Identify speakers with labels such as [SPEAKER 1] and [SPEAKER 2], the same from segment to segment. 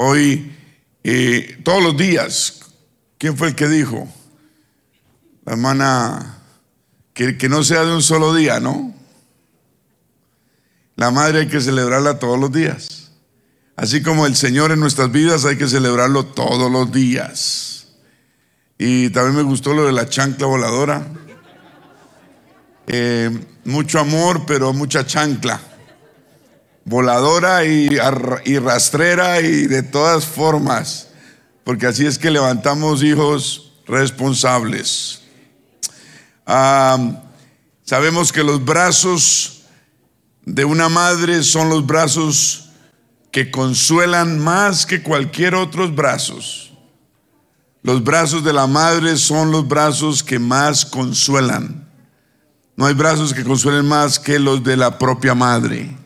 [SPEAKER 1] Hoy, todos los días, ¿quién fue el que dijo? La hermana, que, que no sea de un solo día, ¿no? La madre hay que celebrarla todos los días. Así como el Señor en nuestras vidas hay que celebrarlo todos los días. Y también me gustó lo de la chancla voladora. Eh, mucho amor, pero mucha chancla. Voladora y, rastrera y de todas formas. Porque así es que levantamos hijos responsables. Sabemos que los brazos de una madre son los brazos que consuelan más que cualquier otros brazos. Los brazos de la madre son los brazos que más consuelan. No hay brazos que consuelen más que los de la propia madre.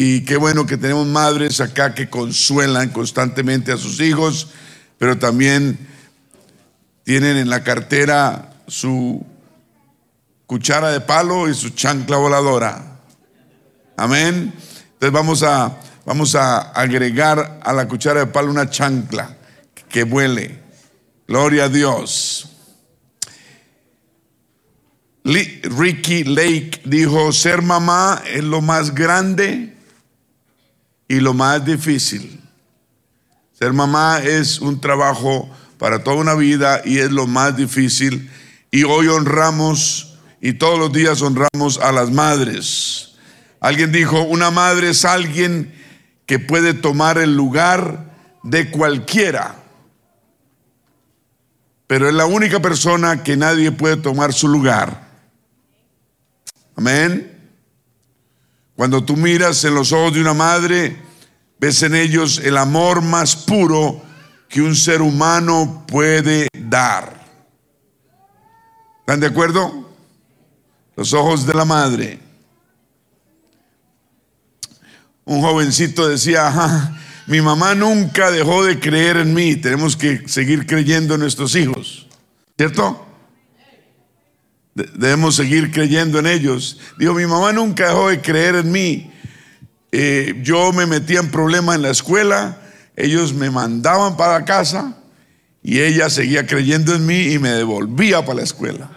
[SPEAKER 1] Y qué bueno que tenemos madres acá que consuelan constantemente a sus hijos, pero también tienen en la cartera su cuchara de palo y su chancla voladora. Amén. Entonces vamos a, vamos a agregar a la cuchara de palo una chancla que vuele. Gloria a Dios. Ricky Lake dijo, ser mamá es lo más grande y lo más difícil. Ser mamá es un trabajo para toda una vida y es lo más difícil. Y hoy honramos y todos los días honramos a las madres. Alguien dijo, una madre es alguien que puede tomar el lugar de cualquiera, pero es la única persona que nadie puede tomar su lugar. Amén. Cuando tú miras en los ojos de una madre, ves en ellos el amor más puro que un ser humano puede dar. ¿Están de acuerdo? Los ojos de la madre. Un jovencito decía, mi mamá nunca dejó de creer en mí, tenemos que seguir creyendo en nuestros hijos. ¿Cierto? Debemos seguir creyendo en ellos. Digo, mi mamá nunca dejó de creer en mí. Eh, yo me metía en problemas en la escuela, ellos me mandaban para casa y ella seguía creyendo en mí y me devolvía para la escuela.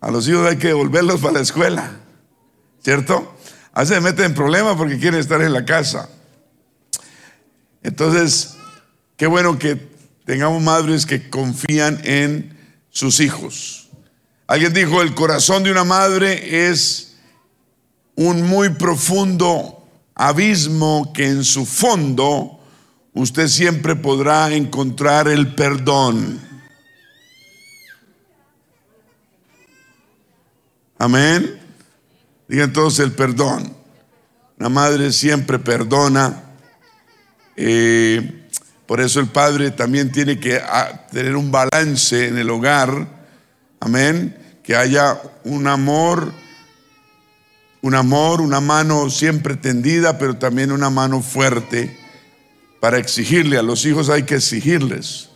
[SPEAKER 1] A los hijos hay que devolverlos para la escuela, ¿cierto? A se meten en problemas porque quieren estar en la casa. Entonces, qué bueno que tengamos madres que confían en sus hijos. Alguien dijo, el corazón de una madre es un muy profundo abismo que en su fondo usted siempre podrá encontrar el perdón. Amén. Digan todos el perdón. La madre siempre perdona. Eh, por eso el padre también tiene que ah, tener un balance en el hogar Amén. Que haya un amor, un amor, una mano siempre tendida, pero también una mano fuerte para exigirle. A los hijos hay que exigirles.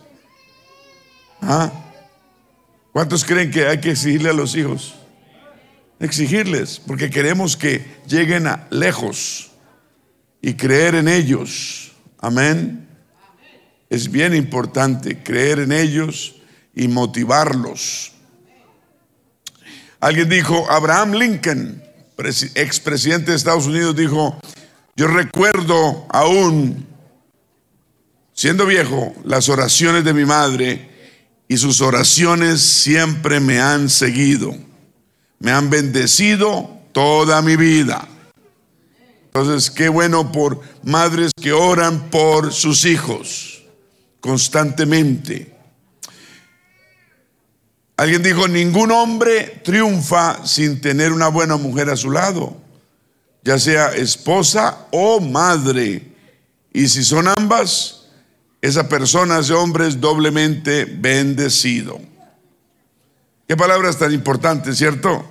[SPEAKER 1] ¿Ah? ¿Cuántos creen que hay que exigirle a los hijos? Exigirles, porque queremos que lleguen lejos y creer en ellos. Amén. Es bien importante creer en ellos y motivarlos. Alguien dijo, Abraham Lincoln, expresidente de Estados Unidos, dijo, yo recuerdo aún, siendo viejo, las oraciones de mi madre y sus oraciones siempre me han seguido, me han bendecido toda mi vida. Entonces, qué bueno por madres que oran por sus hijos constantemente. Alguien dijo, ningún hombre triunfa sin tener una buena mujer a su lado, ya sea esposa o madre. Y si son ambas, esa persona, ese hombre es doblemente bendecido. Qué palabras tan importantes, ¿cierto?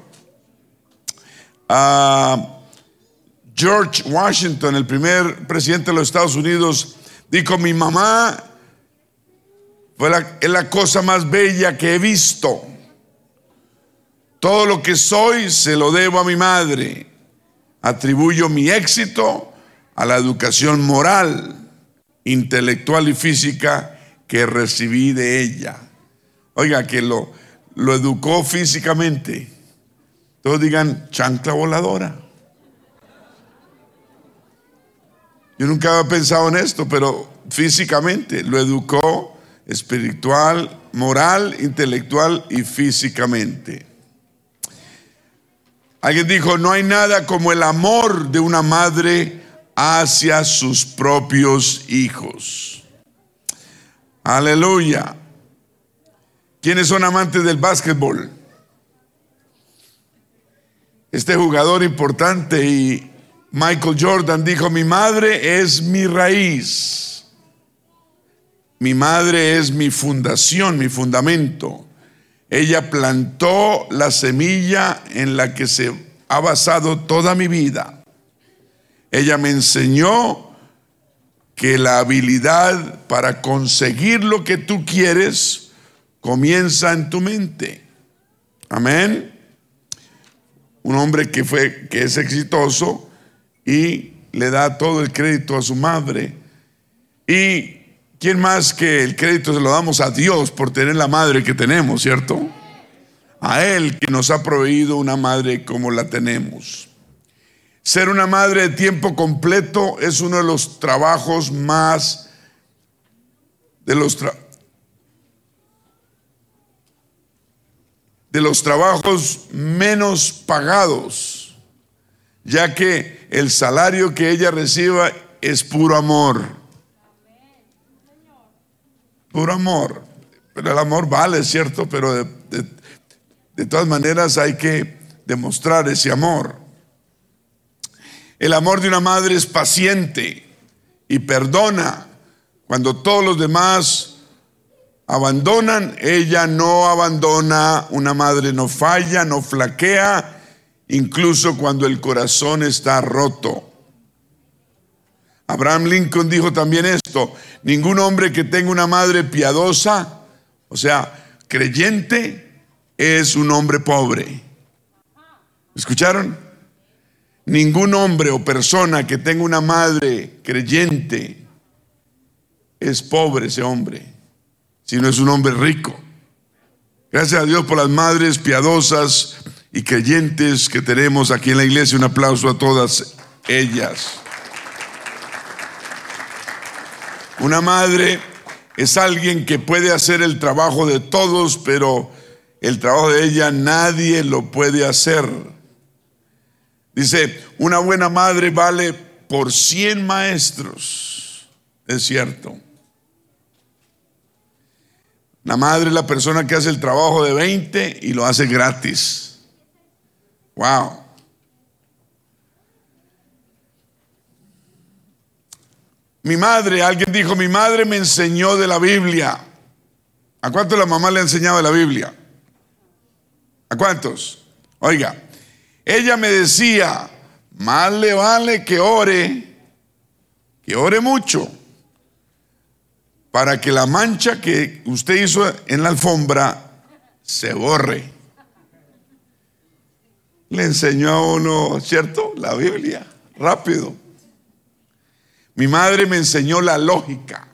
[SPEAKER 1] Ah, George Washington, el primer presidente de los Estados Unidos, dijo, mi mamá es la cosa más bella que he visto. Todo lo que soy se lo debo a mi madre. Atribuyo mi éxito a la educación moral, intelectual y física que recibí de ella. Oiga, que lo, lo educó físicamente. Todos digan chancla voladora. Yo nunca había pensado en esto, pero físicamente lo educó espiritual, moral, intelectual y físicamente. Alguien dijo, no hay nada como el amor de una madre hacia sus propios hijos. Aleluya. ¿Quiénes son amantes del básquetbol? Este jugador importante y Michael Jordan dijo, mi madre es mi raíz. Mi madre es mi fundación, mi fundamento. Ella plantó la semilla en la que se ha basado toda mi vida. Ella me enseñó que la habilidad para conseguir lo que tú quieres comienza en tu mente. Amén. Un hombre que fue que es exitoso y le da todo el crédito a su madre. Y ¿Quién más que el crédito se lo damos a Dios por tener la madre que tenemos, cierto? A Él que nos ha proveído una madre como la tenemos. Ser una madre de tiempo completo es uno de los trabajos más, de los, de los trabajos menos pagados, ya que el salario que ella reciba es puro amor puro amor. Pero el amor vale, ¿cierto? Pero de, todas maneras hay que demostrar ese amor. El amor de una madre es paciente y perdona. Cuando todos los demás abandonan, ella no abandona. Una madre no falla, no flaquea, incluso cuando el corazón está roto. Abraham Lincoln dijo también esto, ningún hombre que tenga una madre piadosa, o sea, creyente, es un hombre pobre. ¿Escucharon? Ningún hombre o persona que tenga una madre creyente es pobre ese hombre, sino es un hombre rico. Gracias a Dios por las madres piadosas y creyentes que tenemos aquí en la iglesia. Un aplauso a todas ellas. Una madre es alguien que puede hacer el trabajo de todos, pero el trabajo de ella nadie lo puede hacer. Dice, una buena madre vale por 100 maestros. Es cierto. La madre es la persona que hace el trabajo de 20 y lo hace gratis. Wow. Mi madre, alguien dijo, mi madre me enseñó de la Biblia. ¿A cuántos la mamá le ha enseñado de la Biblia? ¿A cuántos? Oiga, ella me decía, más le vale que ore, que ore mucho, para que la mancha que usted hizo en la alfombra se borre. Le enseñó a uno, ¿cierto? La Biblia, rápido. Mi madre me enseñó la lógica.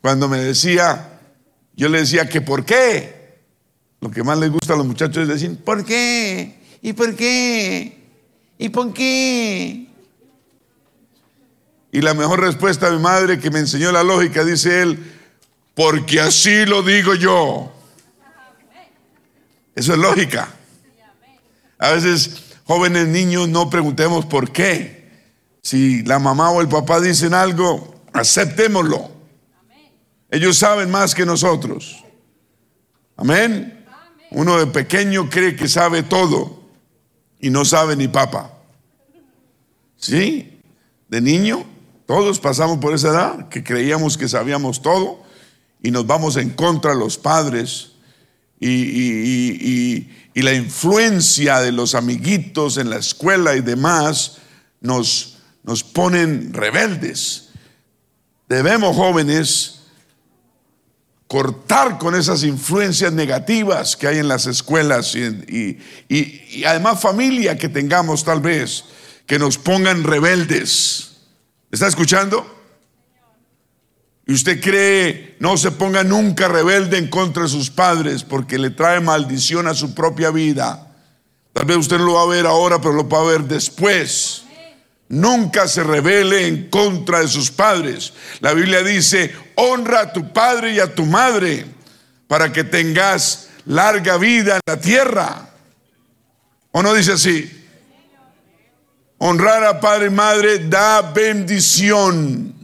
[SPEAKER 1] Cuando me decía, yo le decía que por qué. Lo que más les gusta a los muchachos es decir, ¿por qué? ¿Y por qué? ¿Y por qué? Y la mejor respuesta de mi madre que me enseñó la lógica, dice él, porque así lo digo yo. Eso es lógica. A veces, jóvenes niños, no preguntemos por qué. Si la mamá o el papá dicen algo, aceptémoslo. Ellos saben más que nosotros. Amén. Uno de pequeño cree que sabe todo y no sabe ni papa. ¿Sí? De niño, todos pasamos por esa edad que creíamos que sabíamos todo y nos vamos en contra de los padres y, y la influencia de los amiguitos en la escuela y demás nos nos ponen rebeldes. Debemos, jóvenes, cortar con esas influencias negativas que hay en las escuelas y, además familia que tengamos tal vez, que nos pongan rebeldes. ¿Está escuchando? Y usted cree, no se ponga nunca rebelde en contra de sus padres porque le trae maldición a su propia vida. Tal vez usted no lo va a ver ahora, pero lo va a ver después. Nunca se rebele en contra de sus padres. La Biblia dice, honra a tu padre y a tu madre para que tengas larga vida en la tierra. ¿O no dice así? Honrar a padre y madre da bendición.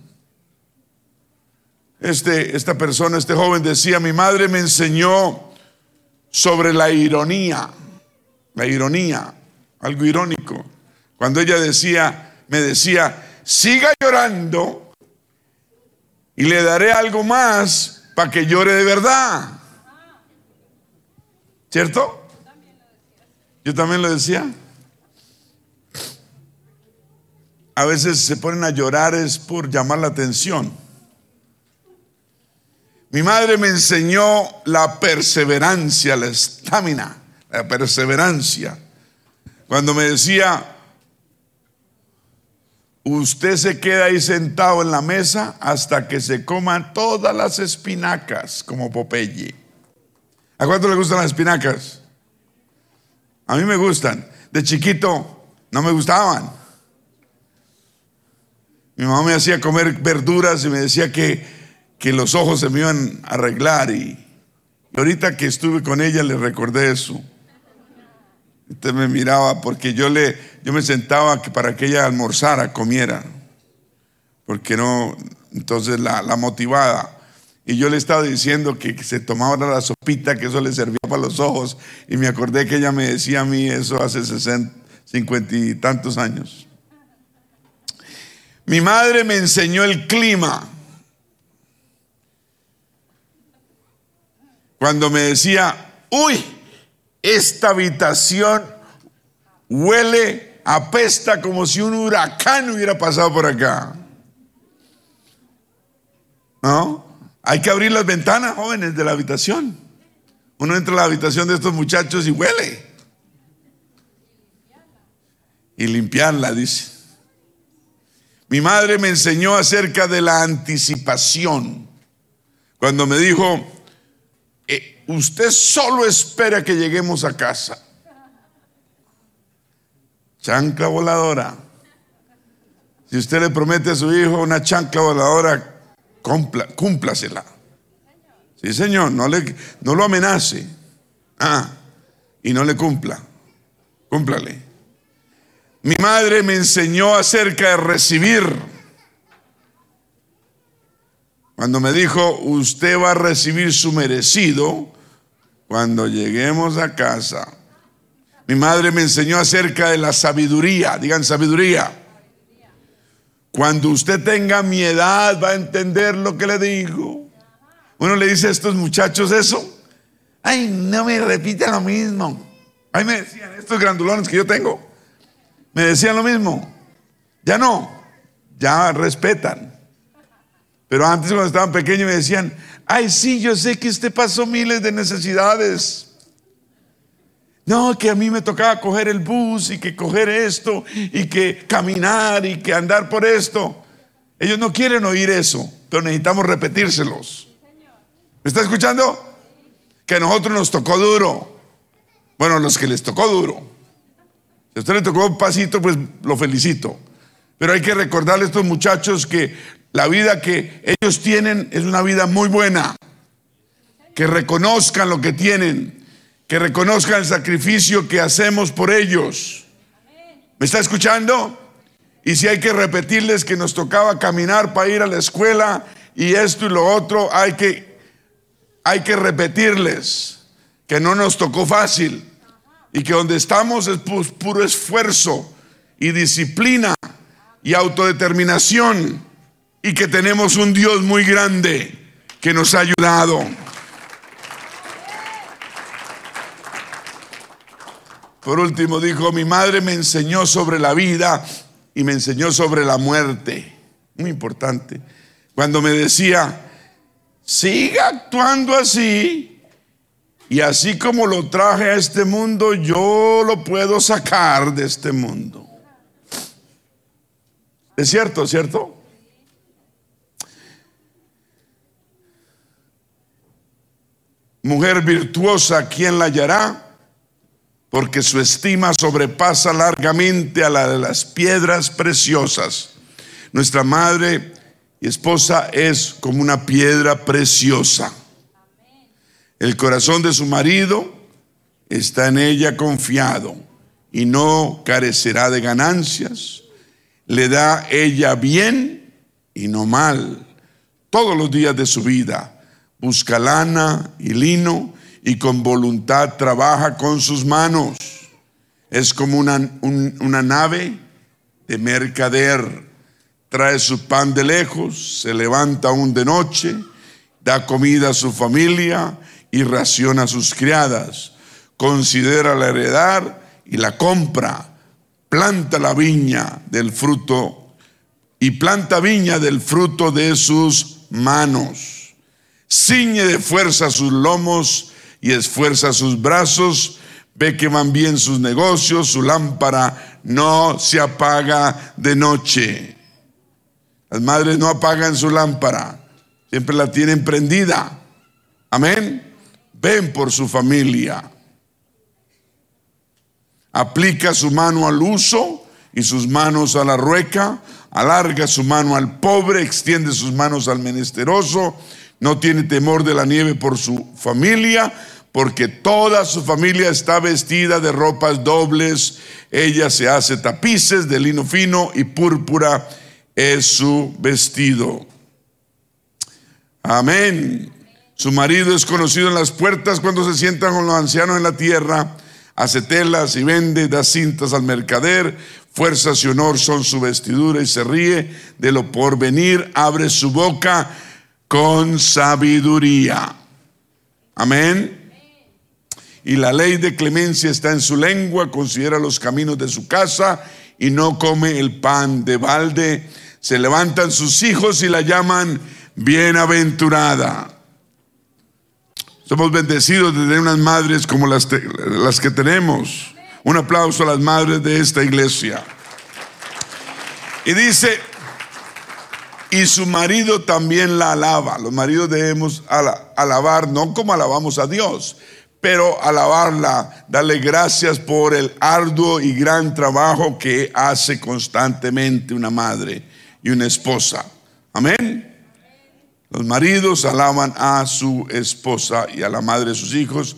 [SPEAKER 1] Este, esta persona, este joven decía, mi madre me enseñó sobre la ironía, la ironía, algo irónico. Cuando ella decía, me decía, siga llorando y le daré algo más para que llore de verdad. ¿Cierto? Yo también lo decía. A veces se ponen a llorar es por llamar la atención. Mi madre me enseñó la perseverancia, la estamina, la perseverancia. Cuando me decía, usted se queda ahí sentado en la mesa hasta que se coman todas las espinacas, como Popeye. ¿A cuánto le gustan las espinacas? A mí me gustan. De chiquito no me gustaban. Mi mamá me hacía comer verduras y me decía que que los ojos se me iban a arreglar y, ahorita que estuve con ella le recordé eso. Usted me miraba porque yo le, yo me sentaba para que ella almorzara, comiera, porque no, entonces la, la motivaba. Y yo le estaba diciendo que, se tomaba la sopita, que eso le servía para los ojos. Y me acordé que ella me decía a mí eso hace 60, 50 y tantos años. Mi madre me enseñó el clima. cuando me decía, uy, esta habitación huele, apesta como si un huracán hubiera pasado por acá. ¿No? Hay que abrir las ventanas, jóvenes, de la habitación. Uno entra a la habitación de estos muchachos y huele. Y limpiarla, dice. Mi madre me enseñó acerca de la anticipación. Cuando me dijo, usted solo espera que lleguemos a casa. Chancla voladora. Si usted le promete a su hijo una chancla voladora, cúmplasela. Sí, señor, no, le, no lo amenace. Ah, y no le cumpla. Cúmplale. Mi madre me enseñó acerca de recibir. Cuando me dijo, usted va a recibir su merecido cuando lleguemos a casa. Mi madre me enseñó acerca de la sabiduría, digan sabiduría. Cuando usted tenga mi edad va a entender lo que le digo. Uno le dice a estos muchachos eso. Ay, no me repita lo mismo. Ay, me decían estos grandulones que yo tengo. Me decían lo mismo. Ya no. Ya respetan. Pero antes cuando estaban pequeños me decían, ay sí, yo sé que usted pasó miles de necesidades. No, que a mí me tocaba coger el bus y que coger esto y que caminar y que andar por esto. Ellos no quieren oír eso, pero necesitamos repetírselos. ¿Me está escuchando? Que a nosotros nos tocó duro. Bueno, los que les tocó duro. Si a usted le tocó un pasito, pues lo felicito. Pero hay que recordarle a estos muchachos que la vida que ellos tienen es una vida muy buena. Que reconozcan lo que tienen, que reconozcan el sacrificio que hacemos por ellos. ¿Me está escuchando? Y si hay que repetirles que nos tocaba caminar para ir a la escuela y esto y lo otro, hay que, hay que repetirles que no nos tocó fácil y que donde estamos es puro esfuerzo y disciplina y autodeterminación y que tenemos un Dios muy grande que nos ha ayudado. Por último dijo, mi madre me enseñó sobre la vida y me enseñó sobre la muerte. Muy importante. Cuando me decía, siga actuando así y así como lo traje a este mundo, yo lo puedo sacar de este mundo. Es cierto, ¿cierto? Mujer virtuosa, ¿quién la hallará? Porque su estima sobrepasa largamente a la de las piedras preciosas. Nuestra madre y esposa es como una piedra preciosa. El corazón de su marido está en ella confiado y no carecerá de ganancias. Le da ella bien y no mal todos los días de su vida. Busca lana y lino y con voluntad trabaja con sus manos. Es como una, una nave de mercader. Trae su pan de lejos, se levanta aún de noche, da comida a su familia y raciona a sus criadas considera la heredad y la compra, planta la viña del fruto y planta viña del fruto de sus manos. Ciñe de fuerza sus lomos y esfuerza sus brazos, ve que van bien sus negocios, su lámpara no se apaga de noche. Las madres no apagan su lámpara, siempre la tienen prendida. Amén. Ven por su familia aplica su mano al uso y sus manos a la rueca, alarga su mano al pobre, extiende sus manos al menesteroso, no tiene temor de la nieve por su familia, porque toda su familia está vestida de ropas dobles, ella se hace tapices de lino fino y púrpura es su vestido. Amén. Su marido es conocido en las puertas cuando se sientan con los ancianos en la tierra hace telas y vende, da cintas al mercader, fuerzas y honor son su vestidura y se ríe de lo por venir, abre su boca con sabiduría. Amén. Y la ley de clemencia está en su lengua, considera los caminos de su casa y no come el pan de balde. Se levantan sus hijos y la llaman bienaventurada. Somos bendecidos de tener unas madres como las, las que tenemos. Un aplauso a las madres de esta iglesia. Y dice, y su marido también la alaba. Los maridos debemos alabar, no como alabamos a Dios, pero alabarla, darle gracias por el arduo y gran trabajo que hace constantemente una madre y una esposa. Amén. Los maridos alaban a su esposa y a la madre de sus hijos.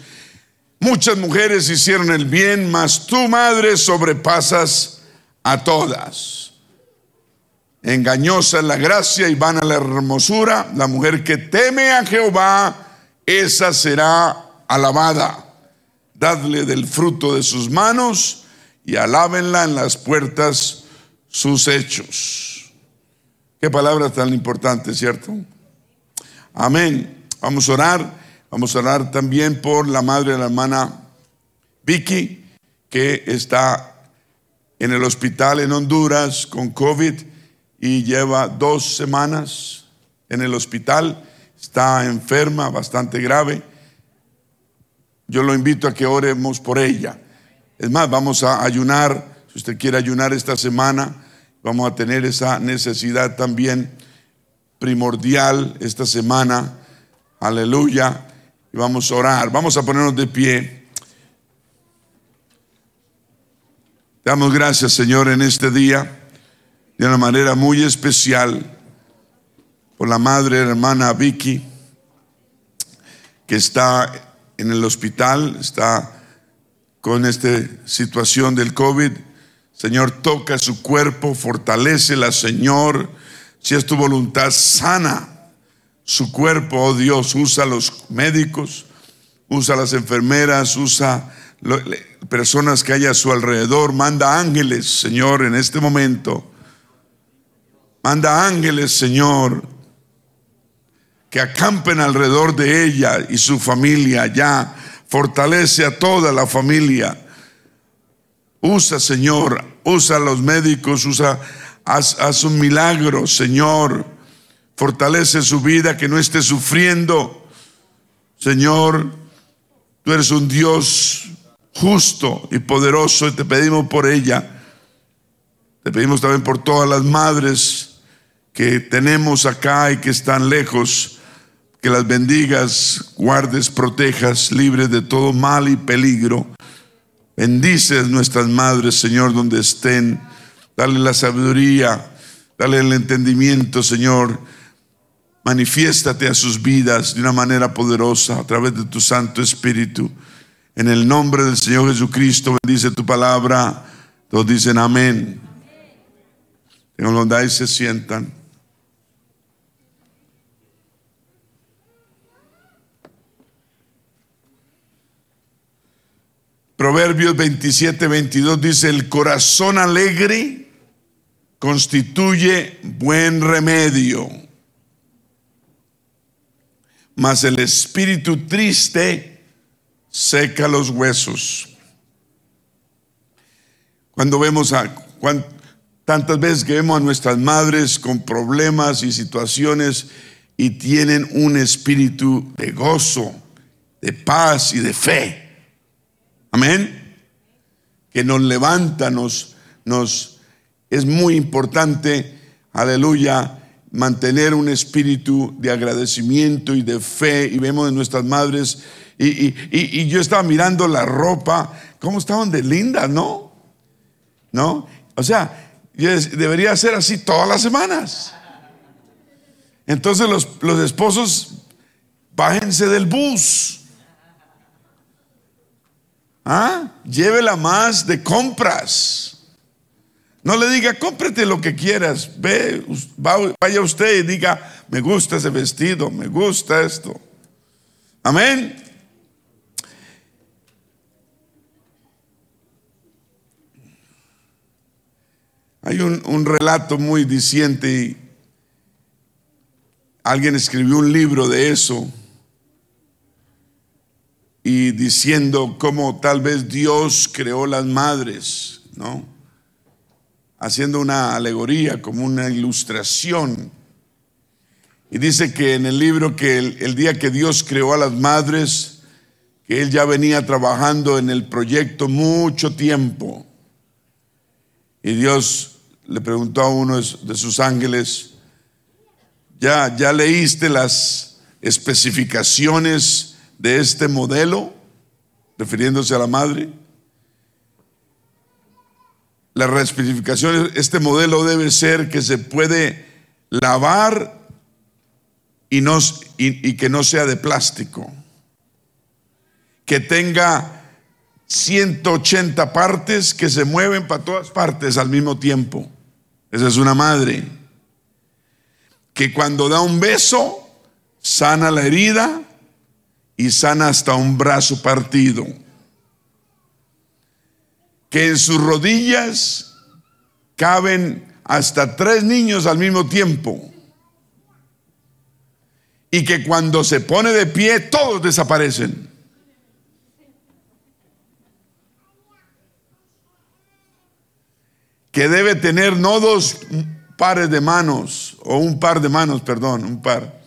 [SPEAKER 1] Muchas mujeres hicieron el bien, mas tu madre sobrepasas a todas. Engañosa es la gracia y vana la hermosura. La mujer que teme a Jehová, esa será alabada. Dadle del fruto de sus manos y alábenla en las puertas sus hechos. Qué palabra tan importante, ¿cierto? Amén. Vamos a orar. Vamos a orar también por la madre de la hermana Vicky, que está en el hospital en Honduras con COVID y lleva dos semanas en el hospital. Está enferma, bastante grave. Yo lo invito a que oremos por ella. Es más, vamos a ayunar. Si usted quiere ayunar esta semana, vamos a tener esa necesidad también primordial esta semana. Aleluya. Y vamos a orar. Vamos a ponernos de pie. Damos gracias, Señor, en este día, de una manera muy especial, por la madre hermana Vicky, que está en el hospital, está con esta situación del COVID. Señor, toca su cuerpo, la Señor si es tu voluntad, sana su cuerpo, oh Dios, usa a los médicos, usa a las enfermeras, usa personas que haya a su alrededor, manda ángeles, Señor, en este momento. Manda ángeles, Señor, que acampen alrededor de ella y su familia ya. Fortalece a toda la familia. Usa, Señor, usa a los médicos, usa Haz, un milagro, Señor. Fortalece su vida, que no esté sufriendo. Señor, tú eres un Dios justo y poderoso y te pedimos por ella. Te pedimos también por todas las madres que tenemos acá y que están lejos, que las bendigas, guardes, protejas, libres de todo mal y peligro. Bendices nuestras madres, Señor, donde estén. Dale la sabiduría, dale el entendimiento, Señor. Manifiéstate a sus vidas de una manera poderosa a través de tu Santo Espíritu. En el nombre del Señor Jesucristo, bendice tu palabra. Todos dicen amén. En donde ahí se sientan. Proverbios 27, 22 dice, el corazón alegre constituye buen remedio, mas el espíritu triste seca los huesos. Cuando vemos a tantas veces que vemos a nuestras madres con problemas y situaciones y tienen un espíritu de gozo, de paz y de fe. Amén. Que nos levanta, nos, es muy importante, aleluya, mantener un espíritu de agradecimiento y de fe. Y vemos en nuestras madres, y, y, yo estaba mirando la ropa, cómo estaban de lindas, ¿no? ¿No? O sea, debería ser así todas las semanas. Entonces los, los esposos, bájense del bus ¿Ah? Llévela más de compras. No le diga, cómprate lo que quieras. Ve, vaya usted y diga, me gusta ese vestido, me gusta esto. Amén. Hay un, un relato muy diciente. Alguien escribió un libro de eso y diciendo cómo tal vez Dios creó las madres, ¿no? Haciendo una alegoría, como una ilustración. Y dice que en el libro que el, día que Dios creó a las madres, que él ya venía trabajando en el proyecto mucho tiempo. Y Dios le preguntó a uno de sus ángeles, ¿ya, ya leíste las especificaciones? De este modelo, refiriéndose a la madre. La reespecificación, este modelo debe ser que se puede lavar y, y que no sea de plástico, que tenga 180 partes que se mueven para todas partes al mismo tiempo. Esa es una madre. Que cuando da un beso, sana la herida, y sana hasta un brazo partido. Que en sus rodillas caben hasta tres niños al mismo tiempo. Y que cuando se pone de pie todos desaparecen. Que debe tener no dos pares de manos, o un par de manos, perdón, un par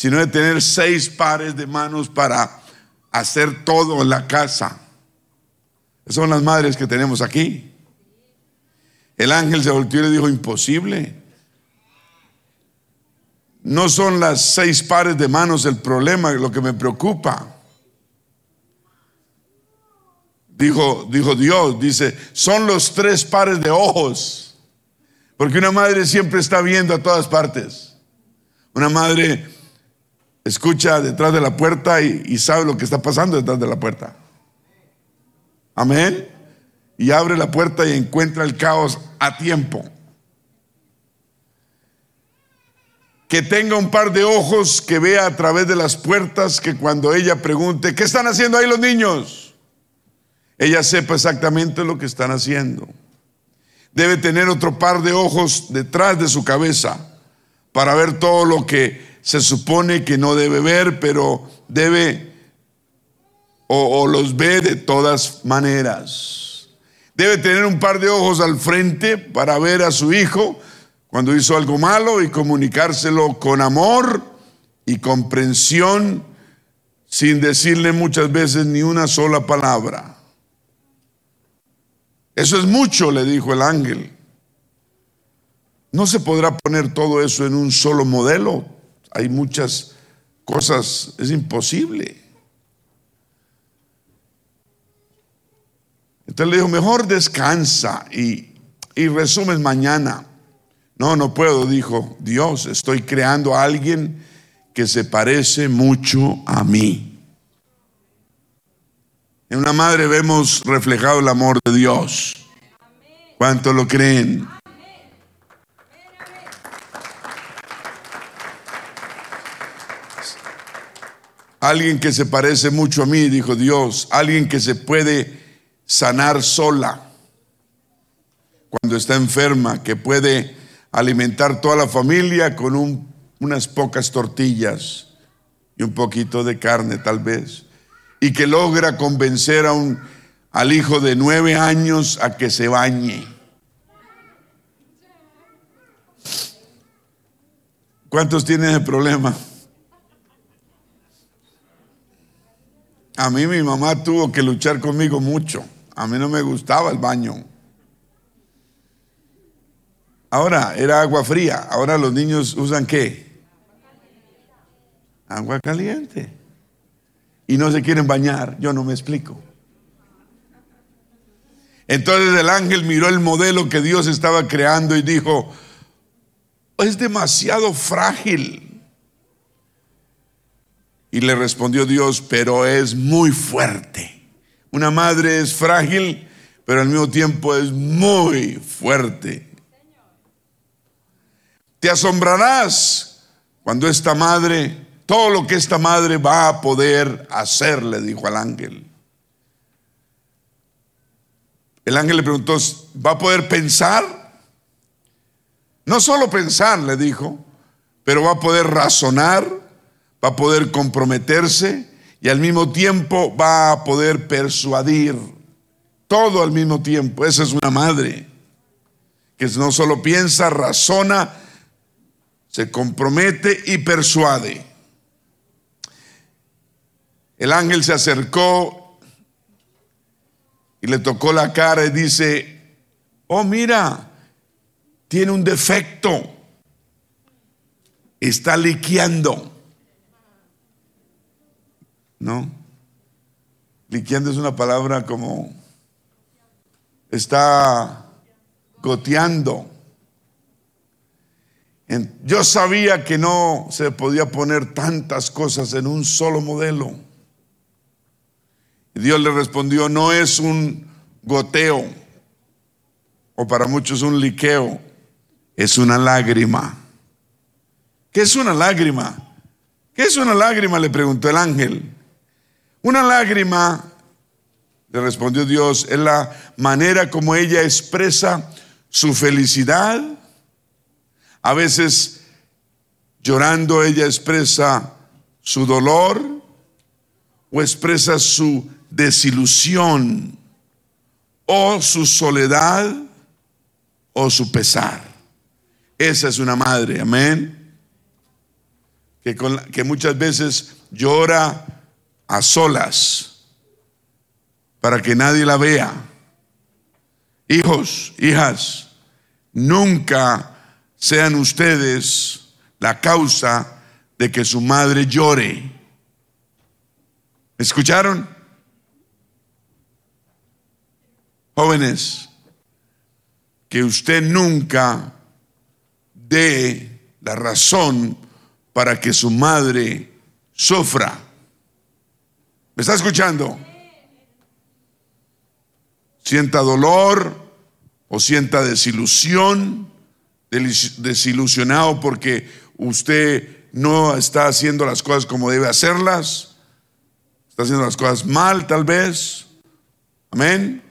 [SPEAKER 1] sino de tener seis pares de manos para hacer todo en la casa. son las madres que tenemos aquí. El ángel se volvió y le dijo, imposible. No son las seis pares de manos el problema, lo que me preocupa. Dijo, dijo Dios, dice, son los tres pares de ojos. Porque una madre siempre está viendo a todas partes. Una madre escucha detrás de la puerta y, sabe lo que está pasando detrás de la puerta. Amén. Y abre la puerta y encuentra el caos a tiempo. Que tenga un par de ojos que vea a través de las puertas que cuando ella pregunte, ¿qué están haciendo ahí los niños? Ella sepa exactamente lo que están haciendo. Debe tener otro par de ojos detrás de su cabeza para ver todo lo que se supone que no debe ver, pero debe o, los ve de todas maneras. Debe tener un par de ojos al frente para ver a su hijo cuando hizo algo malo y comunicárselo con amor y comprensión sin decirle muchas veces ni una sola palabra. Eso es mucho, le dijo el ángel. No se podrá poner todo eso en un solo modelo. Hay muchas cosas, es imposible. Entonces le dijo, mejor descansa y, y resumes mañana. No, no puedo, dijo Dios, estoy creando a alguien que se parece mucho a mí. En una madre vemos reflejado el amor de Dios. ¿Cuánto lo creen? Alguien que se parece mucho a mí, dijo Dios. Alguien que se puede sanar sola cuando está enferma, que puede alimentar toda la familia con unas pocas tortillas y un poquito de carne tal vez, y que logra convencer a un, al hijo de nueve años a que se bañe. ¿Cuántos tienen el problema? A mí mi mamá tuvo que luchar conmigo mucho. A mí no me gustaba el baño. Ahora era agua fría. Ahora los niños usan qué? Agua caliente. Y no se quieren bañar. Yo no me explico. Entonces el ángel miró el modelo que Dios estaba creando y dijo, es demasiado frágil. Y le respondió Dios, pero es muy fuerte. Una madre es frágil, pero al mismo tiempo es muy fuerte. Te asombrarás cuando esta madre, todo lo que esta madre va a poder hacer, le dijo al ángel. El ángel le preguntó, ¿va a poder pensar? No solo pensar, le dijo, pero va a poder razonar, va a poder comprometerse, y al mismo tiempo va a poder persuadir. Todo al mismo tiempo. Esa es una madre que no solo piensa, razona, se compromete y persuade. El ángel se acercó y le tocó la cara y dice, oh mira, tiene un defecto, está liqueando. ¿No? Liqueando es una palabra como está goteando. Yo sabía que no se podía poner tantas cosas en un solo modelo. Y Dios le respondió, no es un goteo, o para muchos un liqueo, es una lágrima. ¿Qué es una lágrima? ¿Qué es una lágrima? Le preguntó el ángel. Una lágrima, le respondió Dios, es la manera como ella expresa su felicidad. A veces llorando ella expresa su dolor o expresa su desilusión o su soledad o su pesar. Esa es una madre, amén. Que, que muchas veces llora a solas para que nadie la vea. Hijos, hijas, nunca sean ustedes la causa de que su madre llore. ¿Escucharon? Jóvenes, que usted nunca dé la razón para que su madre sufra. ¿Me está escuchando? Sienta dolor o sienta desilusión, desilusionado porque usted no está haciendo las cosas como debe hacerlas, está haciendo las cosas mal tal vez, amén,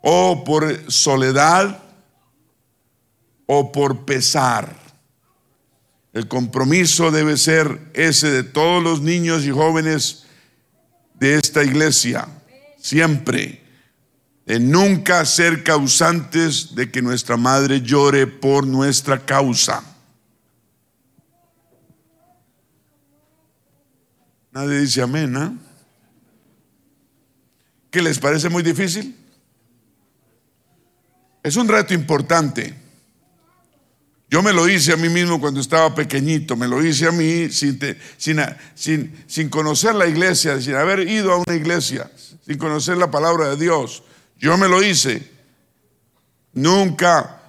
[SPEAKER 1] o por soledad o por pesar. El compromiso debe ser ese de todos los niños y jóvenes de esta iglesia, siempre, de nunca ser causantes de que nuestra madre llore por nuestra causa. Nadie dice amén, ¿ah? ¿Qué les parece muy difícil? Es un reto importante. Yo me lo hice a mí mismo cuando estaba pequeñito, me lo hice a mí sin, sin, sin, sin conocer la iglesia, sin haber ido a una iglesia, sin conocer la palabra de Dios. Yo me lo hice. Nunca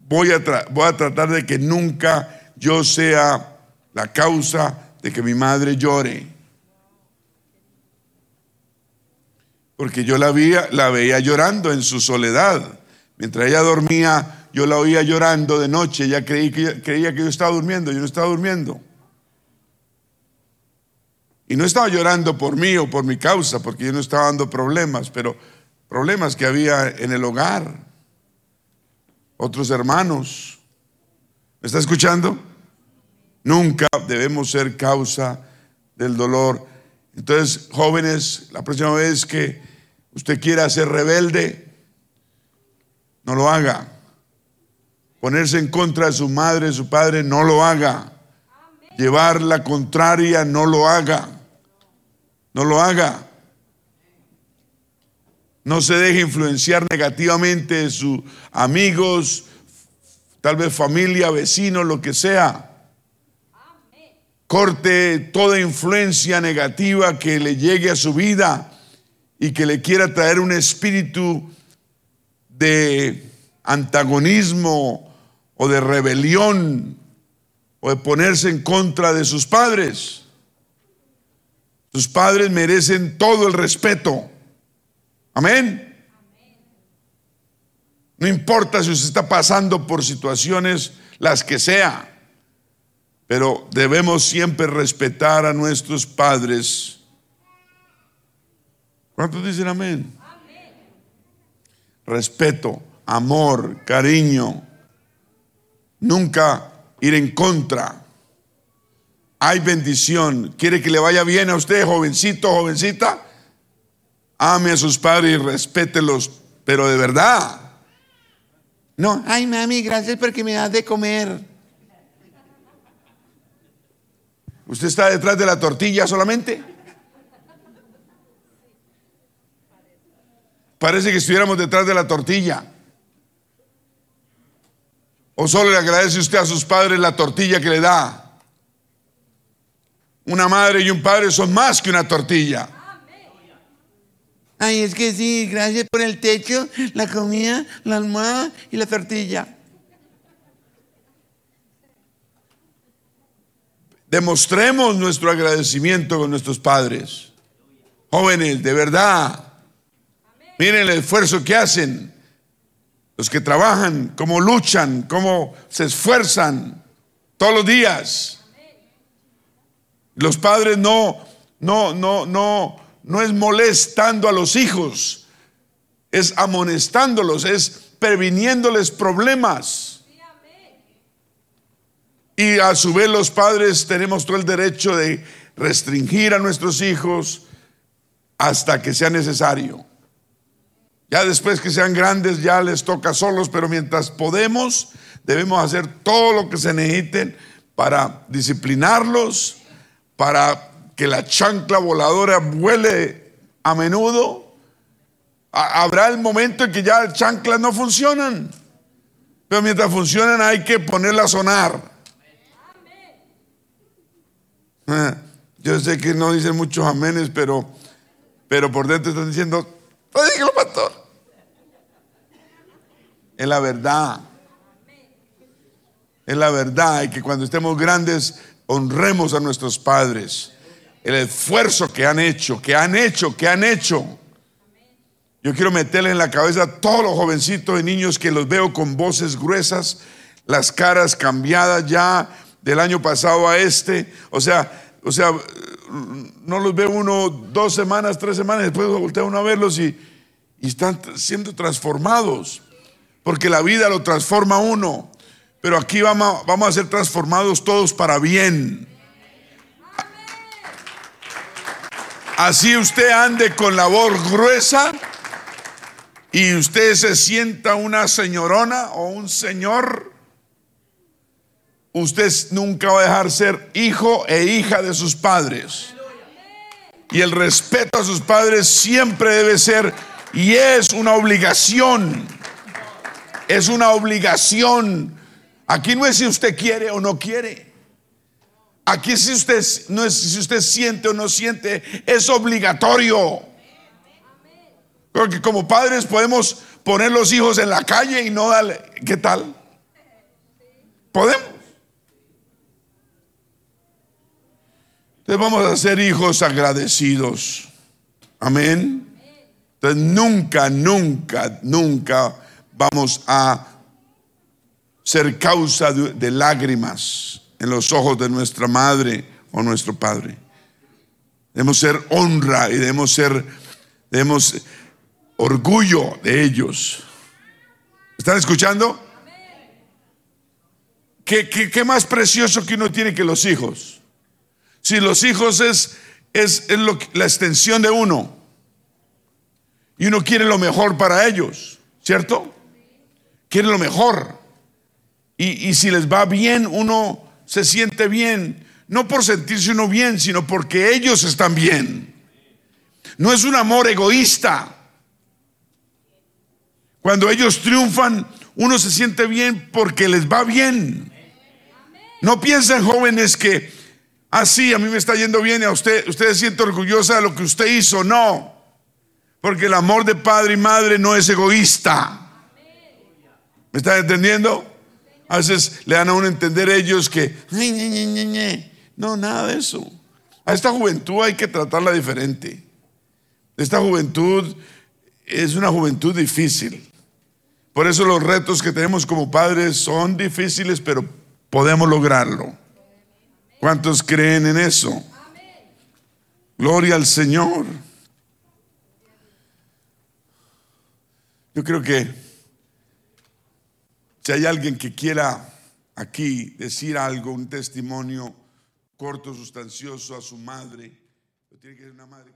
[SPEAKER 1] voy a, voy a tratar de que nunca yo sea la causa de que mi madre llore. Porque yo la, veía, la veía llorando en su soledad. Mientras ella dormía, yo la oía llorando de noche. Ella creí que, creía que yo estaba durmiendo. Yo no estaba durmiendo. Y no estaba llorando por mí o por mi causa, porque yo no estaba dando problemas, pero problemas que había en el hogar otros hermanos. ¿Me está escuchando? Nunca debemos ser causa del dolor. Entonces, jóvenes, la próxima vez que usted quiera ser rebelde, no lo haga. Ponerse en contra de su madre, su padre, no lo haga. Llevar la contraria, no lo haga. No lo haga. No se deje influenciar negativamente de sus amigos, tal vez familia, vecinos, lo que sea. Corte toda influencia negativa que le llegue a su vida y que le quiera traer un espíritu de antagonismo o de rebelión o de ponerse en contra de sus padres. Sus padres merecen todo el respeto. Amén. No importa si usted está pasando por situaciones, las que sea, pero debemos siempre respetar a nuestros padres. ¿Cuántos dicen amén? amén? Respeto, amor, cariño. Nunca ir en contra. Hay bendición. ¿Quiere que le vaya bien a usted, jovencito, jovencita? ame a sus padres y respételos, pero de verdad. No, ay mami, gracias porque me das de comer. ¿Usted está detrás de la tortilla solamente? Parece que estuviéramos detrás de la tortilla. ¿O solo le agradece usted a sus padres la tortilla que le da? Una madre y un padre son más que una tortilla. Ay, es que sí, gracias por el techo, la comida, la almohada y la tortilla. Demostremos nuestro agradecimiento con nuestros padres. Jóvenes, de verdad. Miren el esfuerzo que hacen. Los que trabajan, cómo luchan, cómo se esfuerzan todos los días. Los padres no, no, no, no, no es molestando a los hijos, es amonestándolos, es previniéndoles problemas. Y a su vez los padres tenemos todo el derecho de restringir a nuestros hijos hasta que sea necesario. Ya después que sean grandes ya les toca solos, pero mientras podemos debemos hacer todo lo que se necesite para disciplinarlos, para que la chancla voladora vuele a menudo. Habrá el momento en que ya las chanclas no funcionan. Pero mientras funcionan hay que ponerla a sonar. Ah, yo sé que no dicen muchos amenes, pero, pero por dentro están diciendo, dígalo, pastor. Es la verdad. Es la verdad y que cuando estemos grandes honremos a nuestros padres el esfuerzo que han hecho, que han hecho, que han hecho. Yo quiero meterle en la cabeza a todos los jovencitos y niños que los veo con voces gruesas, las caras cambiadas ya del año pasado a este. O sea, o sea, no los ve uno dos semanas, tres semanas, después voltea uno a verlos y, están siendo transformados. Porque la vida lo transforma uno. Pero aquí vamos, vamos a ser transformados todos para bien. Así usted ande con la voz gruesa y usted se sienta una señorona o un señor, usted nunca va a dejar ser hijo e hija de sus padres. Y el respeto a sus padres siempre debe ser y es una obligación. Es una obligación Aquí no es si usted quiere o no quiere. Aquí si usted no es si usted siente o no siente, es obligatorio. Porque como padres podemos poner los hijos en la calle y no darle, ¿qué tal? Podemos. Entonces vamos a ser hijos agradecidos. Amén. Entonces nunca, nunca, nunca vamos a ser causa de, lágrimas en los ojos de nuestra madre o nuestro padre. Debemos ser honra y debemos ser, debemos orgullo de ellos. ¿Están escuchando? ¿Qué, qué, más precioso que uno tiene que los hijos? Si los hijos es, es, la extensión de uno y uno quiere lo mejor para ellos, ¿cierto? Quiere lo mejor. Y, si les va bien, uno se siente bien, no por sentirse uno bien, sino porque ellos están bien. No es un amor egoísta. Cuando ellos triunfan, uno se siente bien porque les va bien. No piensen jóvenes que así ah, a mí me está yendo bien y a usted, usted se siente orgullosa de lo que usted hizo. No, porque el amor de padre y madre no es egoísta. ¿Me están entendiendo? A veces le dan a uno entender ellos que, no, nada de eso. A esta juventud hay que tratarla diferente. Esta juventud es una juventud difícil. Por eso los retos que tenemos como padres son difíciles, pero podemos lograrlo. ¿Cuántos creen en eso? Gloria al Señor. Yo creo que si hay alguien que quiera aquí decir algo, un testimonio corto, sustancioso a su madre, tiene que ser una madre